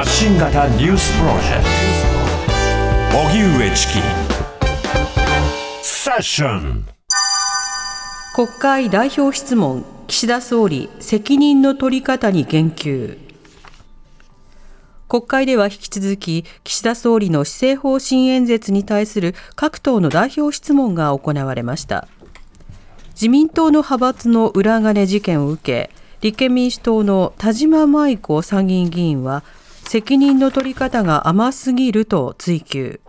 発信型ニュースプロジェクト。荻上チキ。セッション。国会代表質問。岸田総理責任の取り方に言及。国会では引き続き岸田総理の施政方針演説に対する各党の代表質問が行われました。自民党の派閥の裏金事件を受け立憲民主党の田島麻衣子参議院議員は責任の取り方が甘すぎると追及。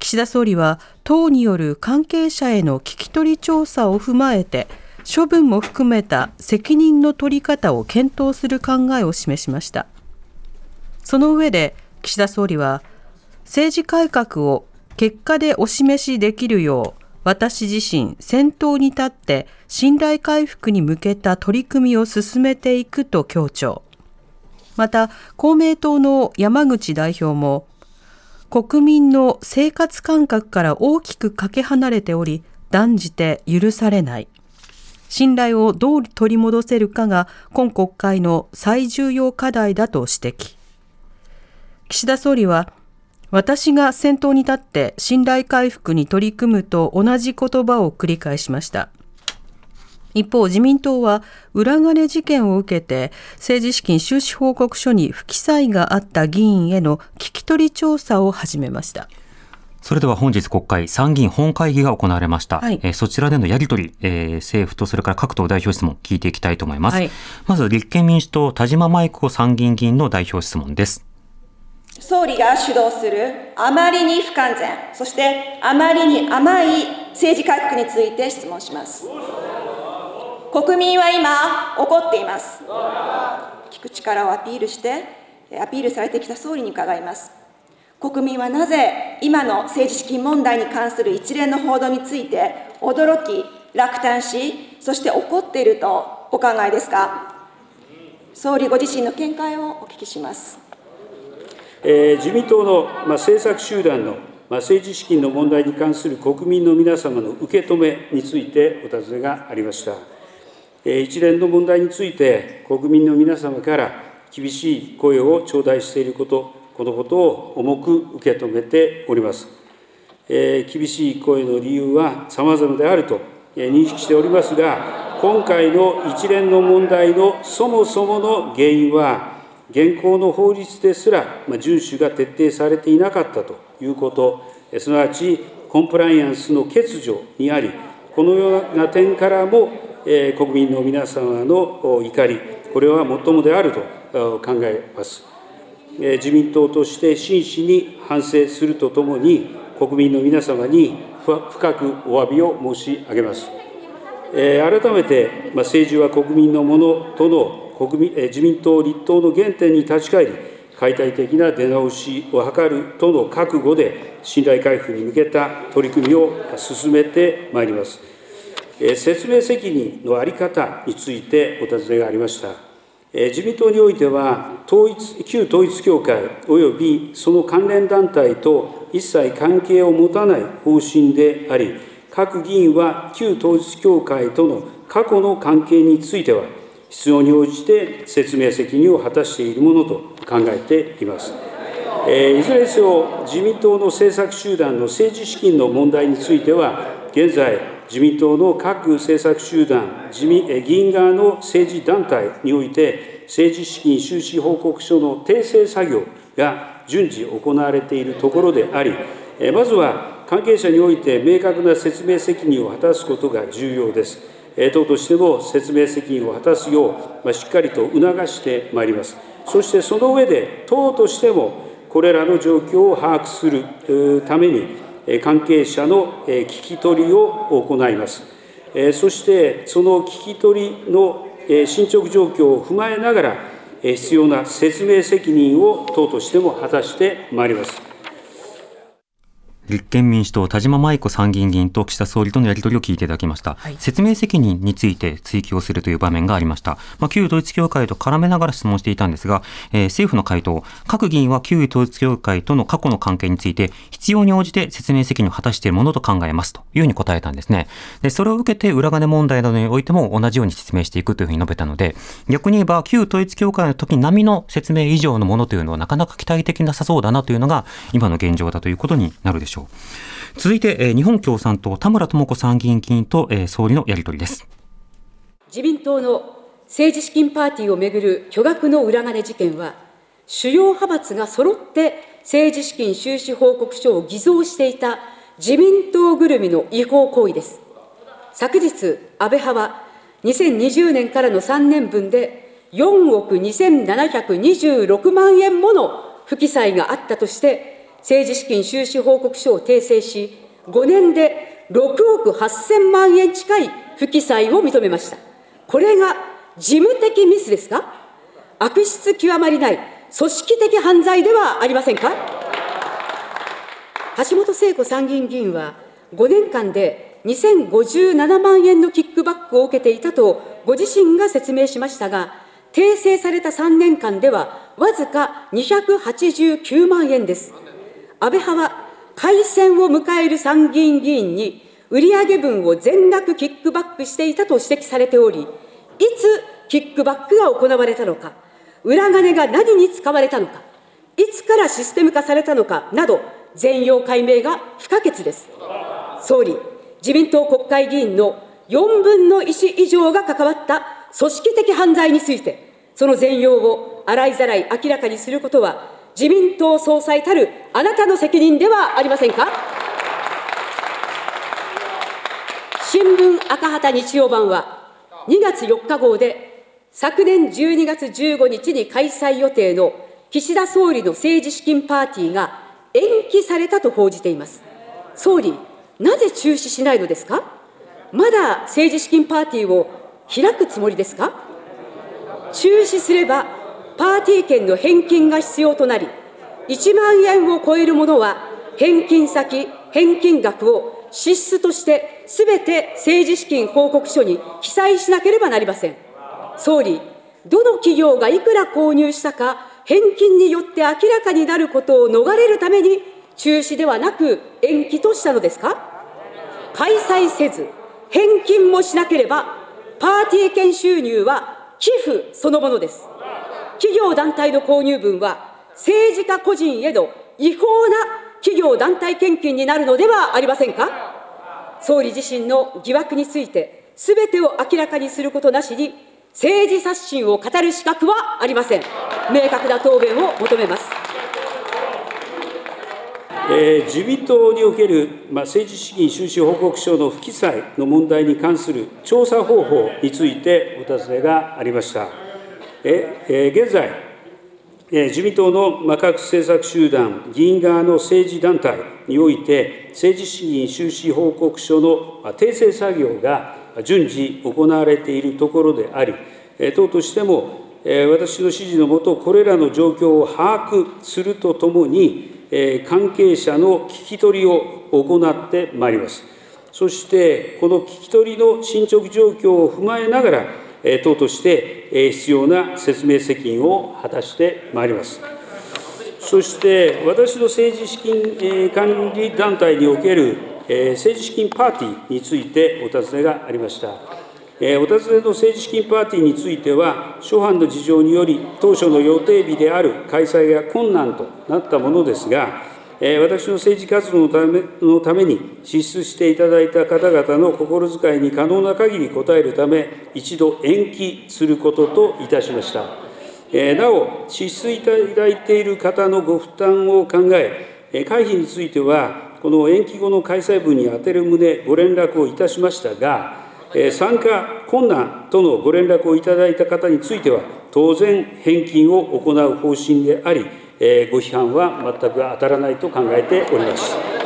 岸田総理は党による関係者への聞き取り調査を踏まえて処分も含めた責任の取り方を検討する考えを示しました。その上で岸田総理は政治改革を結果でお示しできるよう私自身先頭に立って信頼回復に向けた取り組みを進めていくと強調。また公明党の山口代表も国民の生活感覚から大きくかけ離れており断じて許されない。信頼をどう取り戻せるかが今国会の最重要課題だと指摘。岸田総理は私が先頭に立って信頼回復に取り組むと同じ言葉を繰り返しました。一方、自民党は裏金事件を受けて政治資金収支報告書に不記載があった議員への聞き取り調査を始めました。それでは本日国会参議院本会議が行われました。はい、えー、そちらでのやり取り、えー、政府とそれから各党代表質問聞いていきたいと思います。はい、まず立憲民主党田島麻衣子参議院議員の代表質問です。総理が主導するあまりに不完全、そしてあまりに甘い政治改革について質問します。国民は今、怒っています。聞く力をアピールして、アピールされてきた総理に伺います。国民はなぜ、今の政治資金問題に関する一連の報道について、驚き、落胆し、そして怒っているとお考えですか？総理ご自身の見解をお聞きします。えー、自民党の、まあ、政策集団の、まあ、政治資金の問題に関する国民の皆様の受け止めについてお尋ねがありました。一連の問題について、国民の皆様から厳しい声を頂戴していること、このことを重く受け止めております。え厳しい声の理由はさまざまであると認識しておりますが、今回の一連の問題のそもそもの原因は、現行の法律ですらま遵守が徹底されていなかったということ、すなわちコンプライアンスの欠如にあり、このような点からも国民の皆様の怒り、これは最もであると考えます。自民党として真摯に反省するとともに、国民の皆様に深くお詫びを申し上げます。改めて、政治は国民のものとの国民自民党立党の原点に立ち返り、解体的な出直しを図るとの覚悟で、信頼回復に向けた取り組みを進めてまいります。説明責任の在り方についてお尋ねがありました。自民党においては、統一旧統一教会及びその関連団体と一切関係を持たない方針であり、各議員は旧統一教会との過去の関係については、必要に応じて説明責任を果たしているものと考えています。いずれにせよ、自民党の政策集団の政治資金の問題については、現在、自民党の各政策集団、自民議員側の政治団体において、政治資金収支報告書の訂正作業が順次行われているところであり、まずは関係者において明確な説明責任を果たすことが重要です。党としても説明責任を果たすよう、しっかりと促してまいります。そしてその上で、党としてもこれらの状況を把握するために、関係者の聞き取りを行います。そして、その聞き取りの進捗状況を踏まえながら、必要な説明責任を党としても果たしてまいります。立憲民主党田島舞子参議院議員と岸田総理とのやり取りを聞いていただきました、はい、説明責任について追及をするという場面がありました、まあ、旧統一教会と絡めながら質問していたんですが、えー、政府の回答各議員は旧統一教会との過去の関係について必要に応じて説明責任を果たしているものと考えますというふうに答えたんですね。でそれを受けて裏金問題などにおいても同じように説明していくというふうに述べたので逆に言えば旧統一教会の時並みの説明以上のものというのはなかなか期待できなさそうだなというのが今の現状だということになるでしょう続いて、えー、日本共産党田村智子参議院議員と、えー、総理のやり取りです。自民党の政治資金パーティーをめぐる巨額の裏金事件は主要派閥が揃って政治資金収支報告書を偽造していた自民党ぐるみの違法行為です。昨日安倍派は2020年からの3年分で4億2726万円もの不記載があったとして政治資金収支報告書を訂正し、5年で6億8000万円近い不記載を認めました。これが事務的ミスですか？悪質極まりない組織的犯罪ではありませんか？橋本聖子参議院議員は5年間で2057万円のキックバックを受けていたとご自身が説明しましたが、訂正された3年間ではわずか289万円です。安倍派は改選を迎える参議院議員に売上分を全額キックバックしていたと指摘されており、いつキックバックが行われたのか、裏金が何に使われたのか、いつからシステム化されたのかなど、全容解明が不可欠です。総理、自民党国会議員の4分の1以上が関わった組織的犯罪について、その全容を洗いざらい明らかにすることは、自民党総裁たるあなたの責任ではありませんか？新聞赤旗日曜版は2月4日号で昨年12月15日に開催予定の岸田総理の政治資金パーティーが延期されたと報じています。総理、なぜ中止しないのですか？まだ政治資金パーティーを開くつもりですか？中止すればパーティー券の返金が必要となり、1万円を超えるものは、返金先、返金額を支出としてすべて政治資金報告書に記載しなければなりません。総理、どの企業がいくら購入したか、返金によって明らかになることを逃れるために、中止ではなく延期としたのですか？開催せず、返金もしなければ、パーティー券収入は寄付そのものです。企業団体の購入分は、政治家個人への違法な企業団体献金になるのではありませんか？総理自身の疑惑について、すべてを明らかにすることなしに、政治刷新を語る資格はありません。明確な答弁を求めます。えー、自民党における、まあ、政治資金収支報告書の不記載の問題に関する調査方法についてお尋ねがありました。え現在、自民党の各政策集団、議員側の政治団体において、政治資金収支報告書の訂正作業が順次行われているところであり、党としても私の指示のもと、これらの状況を把握するとともに、関係者の聞き取りを行ってまいります。そして、この聞き取りの進捗状況を踏まえながら、党として必要な説明責任を果たしてまいります。そして私の政治資金管理団体における政治資金パーティーについてお尋ねがありました。お尋ねの政治資金パーティーについては、諸般の事情により、当初の予定日である開催が困難となったものですが、私の政治活動のためのために支出していただいた方々の心遣いに可能な限り応えるため、一度延期することといたしました。なお、支出いただいている方のご負担を考え、会費については、この延期後の開催分に充てる旨、ご連絡をいたしましたが、参加困難とのご連絡をいただいた方については、当然、返金を行う方針であり、えご批判は全く当たらないと考えております。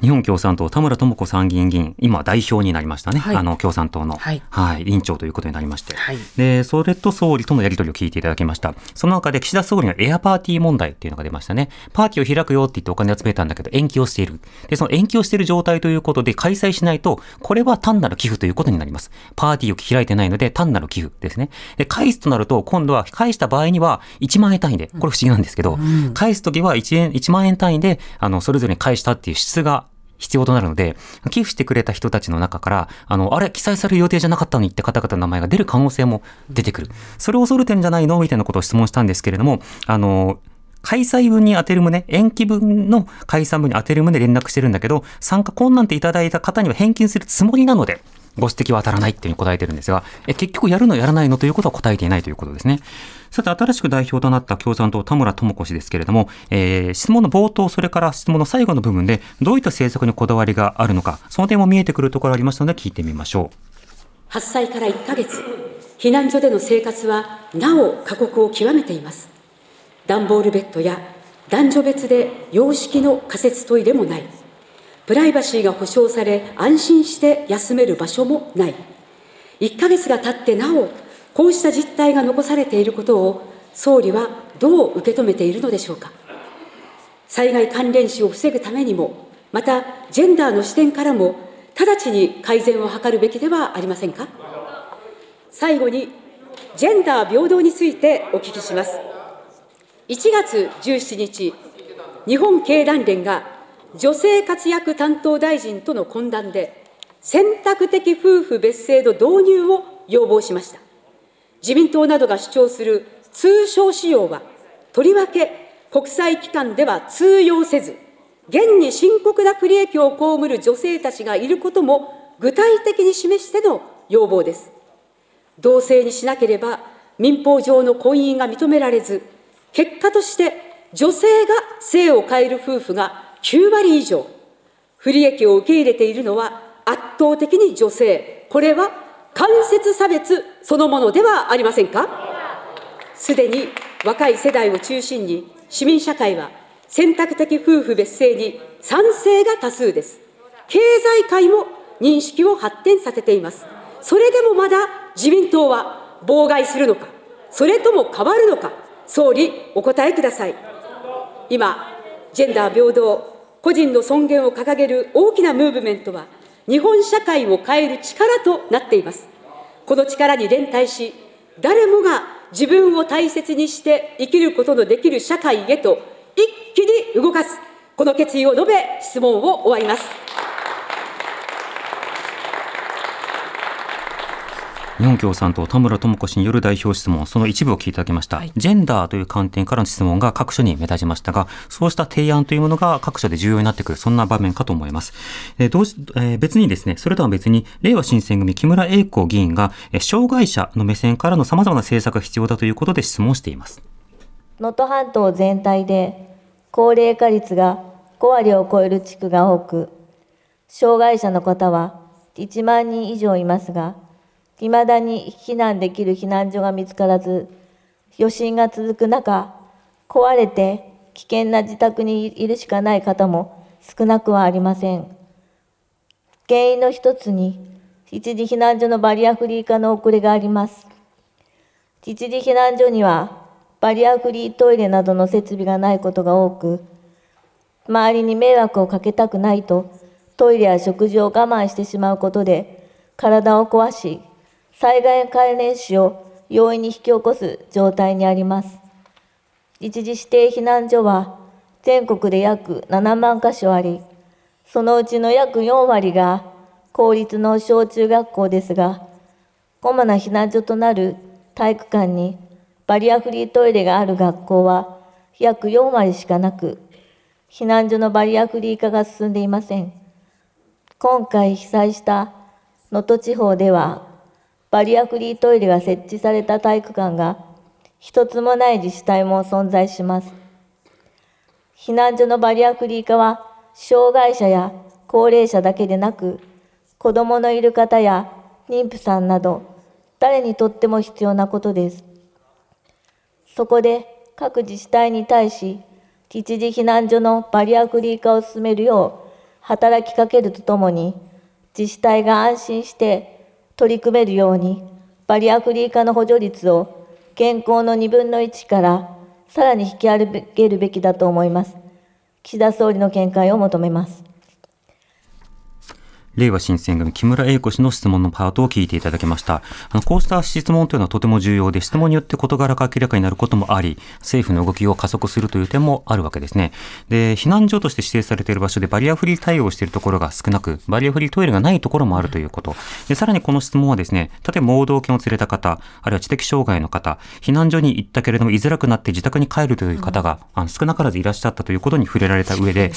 日本共産党田村智子参議院議員、今代表になりましたね。はい、あの共産党の、はい、はい、委員長ということになりまして、はい、で、それと総理とのやり取りを聞いていただきました。その中で岸田総理のエアパーティー問題っていうのが出ましたね。パーティーを開くよって言ってお金を集めたんだけど延期をしている。で、その延期をしている状態ということで開催しないと、これは単なる寄付ということになります。パーティーを開いてないので単なる寄付ですね。で、返すとなると、今度は返した場合には1万円単位で、これ不思議なんですけど、うん、返すときは1円、1万円単位で、あの、それぞれに返したっていう質が必要となるので、寄付してくれた人たちの中から、あの、あれ、記載される予定じゃなかったのにって方々の名前が出る可能性も出てくる。それを恐れてるんじゃないの？みたいなことを質問したんですけれども、あの、開催分に当てる旨、延期分の開催分に当てる旨連絡してるんだけど、参加困難っていただいた方には返金するつもりなので、ご指摘は当たらないっていうふうに答えてるんですが、え結局やるのやらないのということは答えていないということですね。さて、新しく代表となった共産党田村智子氏ですけれども、えー、質問の冒頭、それから質問の最後の部分で、どういった政策にこだわりがあるのか、その点も見えてくるところありますので、聞いてみましょう。発災から1ヶ月、避難所での生活はなお過酷を極めています。段ボールベッドや男女別で洋式の仮設トイレもない。プライバシーが保障され、安心して休める場所もない。1ヶ月が経ってなおこうした実態が残されていることを総理はどう受け止めているのでしょうか。災害関連死を防ぐためにも、またジェンダーの視点からも、直ちに改善を図るべきではありませんか。最後に、ジェンダー平等についてお聞きします。1月17日、日本経団連が女性活躍担当大臣との懇談で、選択的夫婦別姓の導入を要望しました。自民党などが主張する通商使用は、とりわけ国際機関では通用せず、現に深刻な不利益を被る女性たちがいることも具体的に示しての要望です。同性にしなければ民法上の婚姻が認められず、結果として女性が性を変える夫婦が9割以上、不利益を受け入れているのは圧倒的に女性、これは間接差別そのものではありませんか？すでに若い世代を中心に市民社会は選択的夫婦別姓に賛成が多数です。経済界も認識を発展させています。それでもまだ自民党は妨害するのか、それとも変わるのか、総理、お答えください。今、ジェンダー平等、個人の尊厳を掲げる大きなムーブメントは、日本社会を変える力となっています。この力に連帯し、誰もが自分を大切にして生きることのできる社会へと一気に動かす、この決意を述べ、質問を終わります。日本共産党田村智子氏による代表質問、その一部を聞いていただきました、はい、ジェンダーという観点からの質問が各所に目立ちましたが、そうした提案というものが各所で重要になってくる、そんな場面かと思います。えー、同時えー、別にですね、それとは別に、令和新選組木村英子議員が、えー、障害者の目線からの様々な政策が必要だということで質問しています。能登半島全体で高齢化率が5割を超える地区が多く、障害者の方は1万人以上いますが、いまだに避難できる避難所が見つからず、余震が続く中、壊れて危険な自宅にいるしかない方も少なくはありません。原因の一つに、一時避難所のバリアフリー化の遅れがあります。一時避難所にはバリアフリートイレなどの設備がないことが多く、周りに迷惑をかけたくないと、トイレや食事を我慢してしまうことで、体を壊し、災害関連死を容易に引き起こす状態にあります。一時指定避難所は全国で約7万箇所あり、そのうちの約4割が公立の小中学校ですが、主な避難所となる体育館にバリアフリートイレがある学校は約4割しかなく、避難所のバリアフリー化が進んでいません。今回被災した能登地方ではバリアフリートイレが設置された体育館が一つもない自治体も存在します。避難所のバリアフリー化は、障害者や高齢者だけでなく、子供のいる方や妊婦さんなど、誰にとっても必要なことです。そこで各自治体に対し、一時避難所のバリアフリー化を進めるよう働きかけるとともに、自治体が安心して取り組めるように、バリアフリー化の補助率を健康の2分の1からさらに引き上げるべきだと思います。岸田総理の見解を求めます。令和新選組木村英子氏の質問のパートを聞いていただきました。あのこうした質問というのはとても重要で、質問によって事柄が明らかになることもあり、政府の動きを加速するという点もあるわけですね。で、避難所として指定されている場所でバリアフリー対応しているところが少なく、バリアフリートイレがないところもあるということ。で、さらにこの質問はですね、例えば盲導犬を連れた方、あるいは知的障害の方、避難所に行ったけれども居づらくなって自宅に帰るという方が、あの少なからずいらっしゃったということに触れられた上で、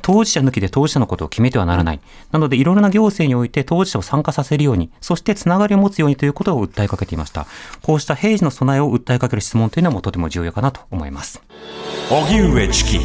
当事者抜きで当事者のことを決めてはならない。なので、いろいろな行政において当事者を参加させるように、そしてつながりを持つようにということを訴えかけていました。こうした平時の備えを訴えかける質問というのもとても重要かなと思います。荻上チキ